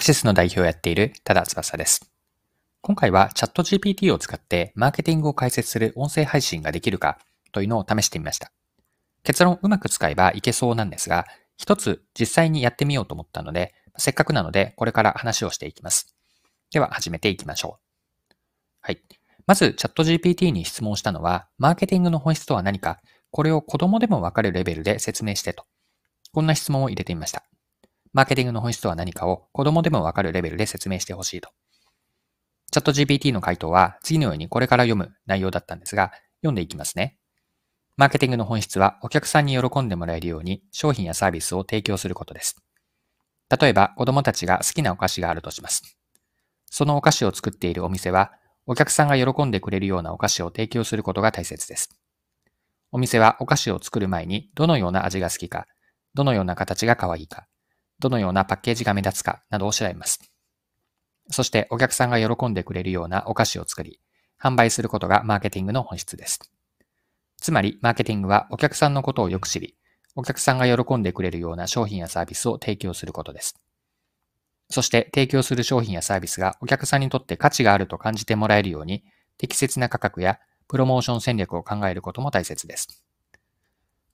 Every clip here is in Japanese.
クシスの代表をやっている多田翼です。今回はチャット GPT を使ってマーケティングを解説する音声配信ができるかというのを試してみました。結論うまく使えばいけそうなんですが、一つ実際にやってみようと思ったので、せっかくなのでこれから話をしていきます。では始めていきましょう。はい。まずチャット GPT に質問したのは、マーケティングの本質とは何か、これを子供でもわかるレベルで説明してと。こんな質問を入れてみました。マーケティングの本質とは何かを子供でもわかるレベルで説明してほしいと。チャット GPT の回答は次のようにこれから読む内容だったんですが、読んでいきますね。マーケティングの本質はお客さんに喜んでもらえるように商品やサービスを提供することです。例えば子供たちが好きなお菓子があるとします。そのお菓子を作っているお店はお客さんが喜んでくれるようなお菓子を提供することが大切です。お店はお菓子を作る前にどのような味が好きか、どのような形が可愛いか、どのようなパッケージが目立つかなどを調べます。そしてお客さんが喜んでくれるようなお菓子を作り、販売することがマーケティングの本質です。つまり、マーケティングはお客さんのことをよく知り、お客さんが喜んでくれるような商品やサービスを提供することです。そして提供する商品やサービスがお客さんにとって価値があると感じてもらえるように、適切な価格やプロモーション戦略を考えることも大切です。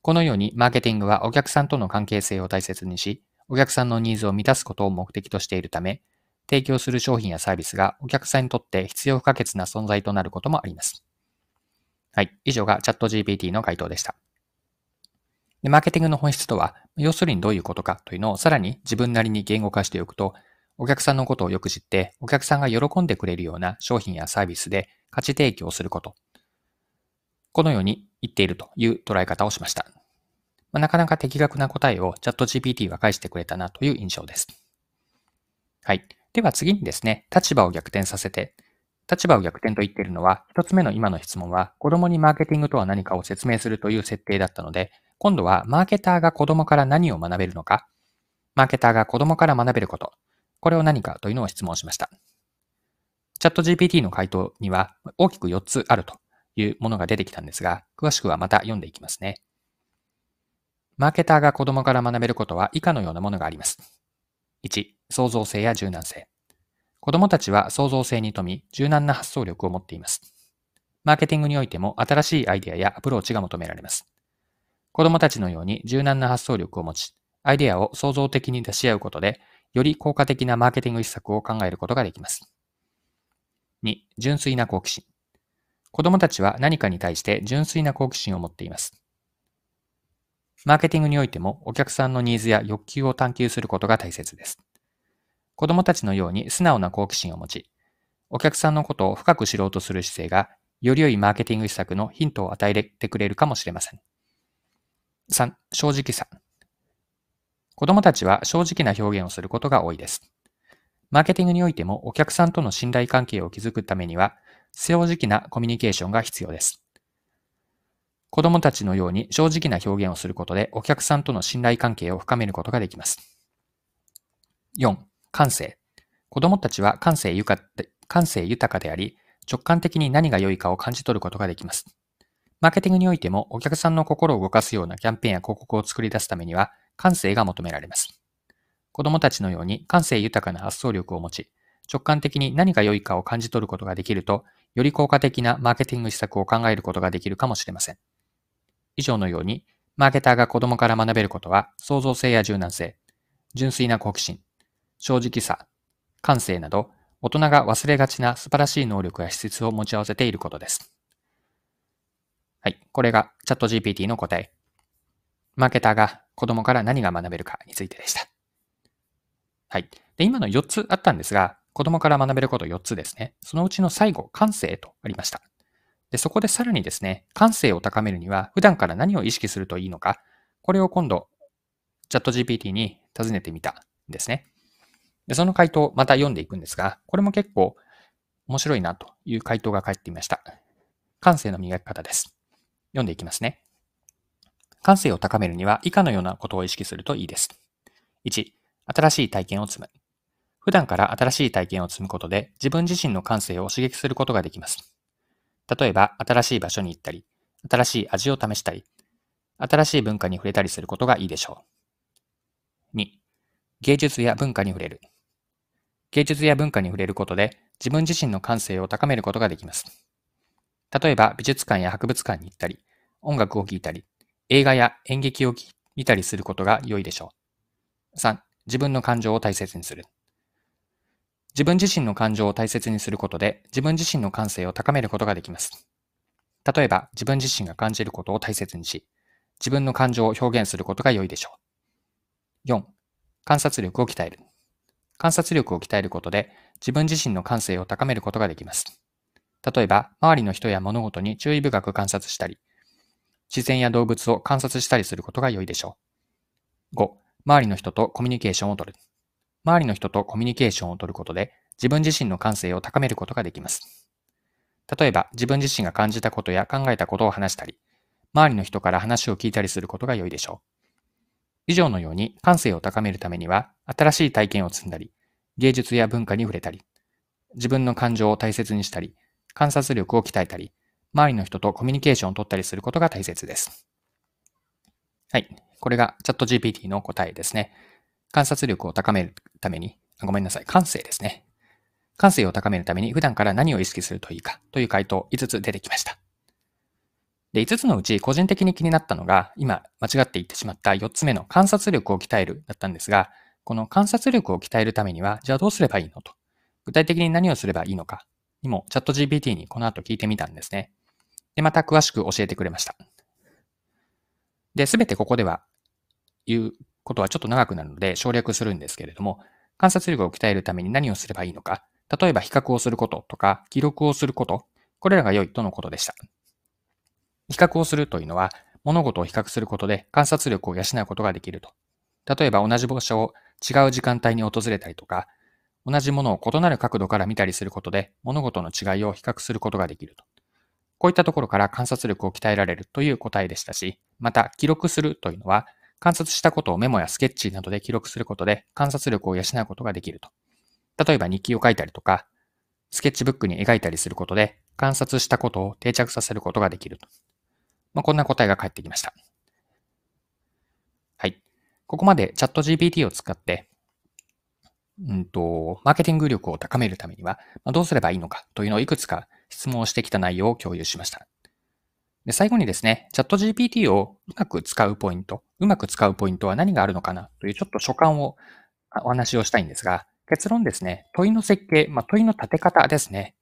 このようにマーケティングはお客さんとの関係性を大切にし、お客さんのニーズを満たすことを目的としているため、提供する商品やサービスがお客さんにとって必要不可欠な存在となることもあります。はい。以上がチャット GPT の回答でした。でマーケティングの本質とは、要するにどういうことかというのをさらに自分なりに言語化しておくと、お客さんのことをよく知って、お客さんが喜んでくれるような商品やサービスで価値提供すること。このように言っているという捉え方をしました。まあ、なかなか的確な答えをチャット GPT は返してくれたなという印象です。はい。では次にですね、立場を逆転させて、立場を逆転と言っているのは、一つ目の今の質問は、子供にマーケティングとは何かを説明するという設定だったので、今度はマーケターが子供から何を学べるのか、マーケターが子供から学べること、これを何かというのを質問しました。チャット GPT の回答には大きく4つあるというものが出てきたんですが、詳しくはまた読んでいきますね。マーケターが子供から学べることは以下のようなものがあります。1、創造性や柔軟性。子供たちは創造性に富み、柔軟な発想力を持っています。マーケティングにおいても新しいアイデアやアプローチが求められます。子供たちのように柔軟な発想力を持ち、アイデアを創造的に出し合うことで、より効果的なマーケティング施策を考えることができます。2、純粋な好奇心。子供たちは何かに対して純粋な好奇心を持っています。マーケティングにおいてもお客さんのニーズや欲求を探求することが大切です。子供たちのように素直な好奇心を持ち、お客さんのことを深く知ろうとする姿勢が、より良いマーケティング施策のヒントを与えてくれるかもしれません。3、正直さ。子供たちは正直な表現をすることが多いです。マーケティングにおいてもお客さんとの信頼関係を築くためには、正直なコミュニケーションが必要です。子供たちのように正直な表現をすることでお客さんとの信頼関係を深めることができます。4、感性。子供たちは感性豊かであり、直感的に何が良いかを感じ取ることができます。マーケティングにおいてもお客さんの心を動かすようなキャンペーンや広告を作り出すためには感性が求められます。子供たちのように感性豊かな発想力を持ち、直感的に何が良いかを感じ取ることができると、より効果的なマーケティング施策を考えることができるかもしれません。以上のように、マーケターが子供から学べることは、創造性や柔軟性、純粋な好奇心、正直さ、感性など、大人が忘れがちな素晴らしい能力や資質を持ち合わせていることです。はい。これがチャット GPT の答え。マーケターが子供から何が学べるかについてでした。はい。で、今の4つあったんですが、子供から学べること4つですね。そのうちの最後、感性とありました。で、そこでさらにですね、感性を高めるには、普段から何を意識するといいのか、これを今度、チャット GPT に尋ねてみたんですね。で、その回答、また読んでいくんですが、これも結構面白いなという回答が返っていました。感性の磨き方です。読んでいきますね。感性を高めるには以下のようなことを意識するといいです。1、新しい体験を積む。普段から新しい体験を積むことで自分自身の感性を刺激することができます。例えば、新しい場所に行ったり、新しい味を試したり、新しい文化に触れたりすることがいいでしょう。2、芸術や文化に触れる。芸術や文化に触れることで自分自身の感性を高めることができます。例えば美術館や博物館に行ったり、音楽を聴いたり、映画や演劇を見たりすることが良いでしょう。3、自分の感情を大切にする。自分自身の感情を大切にすることで自分自身の感性を高めることができます。例えば自分自身が感じることを大切にし、自分の感情を表現することが良いでしょう。4. 観察力を鍛える。観察力を鍛えることで自分自身の感性を高めることができます。例えば、周りの人や物事に注意深く観察したり、自然や動物を観察したりすることが良いでしょう。5. 周りの人とコミュニケーションをとる。周りの人とコミュニケーションをとることで、自分自身の感性を高めることができます。例えば、自分自身が感じたことや考えたことを話したり、周りの人から話を聞いたりすることが良いでしょう。以上のように感性を高めるためには、新しい体験を積んだり、芸術や文化に触れたり、自分の感情を大切にしたり、観察力を鍛えたり、周りの人とコミュニケーションを取ったりすることが大切です。はい。これがチャット GPT の答えですね。観察力を高めるために、ごめんなさい、感性ですね。感性を高めるために普段から何を意識するといいかという回答5つ出てきました。で、5つのうち個人的に気になったのが、今間違って言ってしまった4つ目の観察力を鍛えるだったんですが、この観察力を鍛えるためには、じゃあどうすればいいのと。具体的に何をすればいいのかにもチャット GPT にこの後聞いてみたんですね。で、また詳しく教えてくれました。で、すべてここでは言うことはちょっと長くなるので省略するんですけれども、観察力を鍛えるために何をすればいいのか、例えば比較をすることとか記録をすること、これらが良いとのことでした。比較をするというのは、物事を比較することで観察力を養うことができると。例えば同じ場所を違う時間帯に訪れたりとか、同じものを異なる角度から見たりすることで物事の違いを比較することができると。こういったところから観察力を鍛えられるという答えでしたし、また記録するというのは観察したことをメモやスケッチなどで記録することで観察力を養うことができると。例えば日記を書いたりとか、スケッチブックに描いたりすることで観察したことを定着させることができると。まあ、こんな答えが返ってきました。はい。ここまでチャット GPT を使って、うんと、マーケティング力を高めるためには、ま、どうすればいいのかというのをいくつか質問をしてきた内容を共有しました。で最後にですね、チャット GPT をうまく使うポイント、うまく使うポイントは何があるのかなというちょっと所感をお話をしたいんですが、結論ですね、問いの設計、まあ、問いの立て方ですね。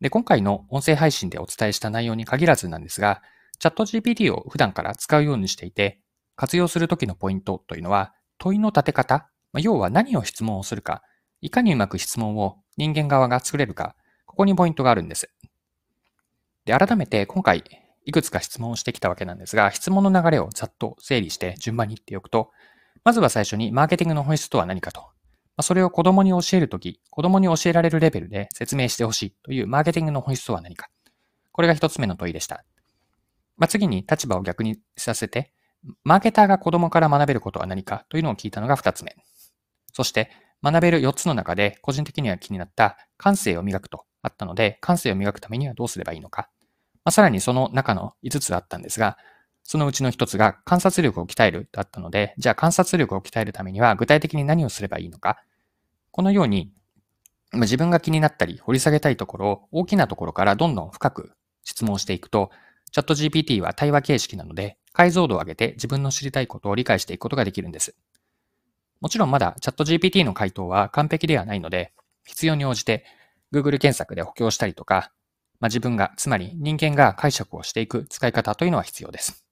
で、今回の音声配信でお伝えした内容に限らずなんですが、チャット GPT を普段から使うようにしていて、活用するときのポイントというのは、問いの立て方、まあ、要は何を質問をするか、いかにうまく質問を人間側が作れるか、ここにポイントがあるんです。で、改めて今回いくつか質問をしてきたわけなんですが、質問の流れをざっと整理して順番に言っておくと、まずは最初にマーケティングの本質とは何かと。それを子供に教えるとき、子供に教えられるレベルで説明してほしいというマーケティングの本質とは何か。これが一つ目の問いでした。まあ、次に立場を逆にさせて、マーケターが子供から学べることは何かというのを聞いたのが二つ目。そして、学べる四つの中で個人的には気になった感性を磨くとあったので、感性を磨くためにはどうすればいいのか。まあ、さらにその中の5つあったんですが、そのうちの1つが観察力を鍛えるだったので、じゃあ観察力を鍛えるためには具体的に何をすればいいのか。このように、自分が気になったり掘り下げたいところを大きなところからどんどん深く質問していくと、チャット GPT は対話形式なので、解像度を上げて自分の知りたいことを理解していくことができるんです。もちろんまだチャット GPT の回答は完璧ではないので、必要に応じて Google 検索で補強したりとか、まあ、自分が、つまり人間が解釈をしていく使い方というのは必要です。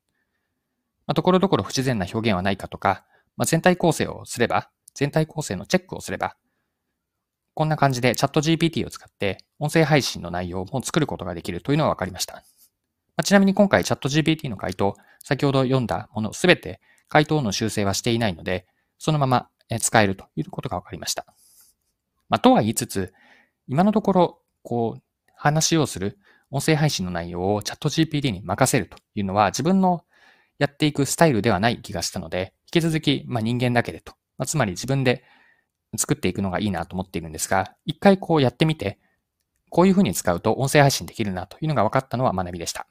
まあ、ところどころ不自然な表現はないかとか、まあ、全体構成をすれば、全体構成のチェックをすれば、こんな感じでチャット GPT を使って音声配信の内容も作ることができるというのは分かりました。まあ、ちなみに今回チャット GPT の回答、先ほど読んだものすべて回答の修正はしていないので、そのまま使えるということが分かりました。まあ、とは言いつつ、今のところ、こう、話をする音声配信の内容をチャット GPT に任せるというのは自分のやっていくスタイルではない気がしたので、引き続き、まあ、人間だけでと、まあ、つまり自分で作っていくのがいいなと思っているんですが、一回こうやってみて、こういうふうに使うと音声配信できるなというのが分かったのは学びでした。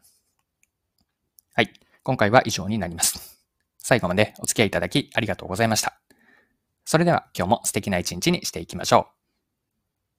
はい。今回は以上になります。最後までお付き合いいただきありがとうございました。それでは今日も素敵な一日にしていきましょう。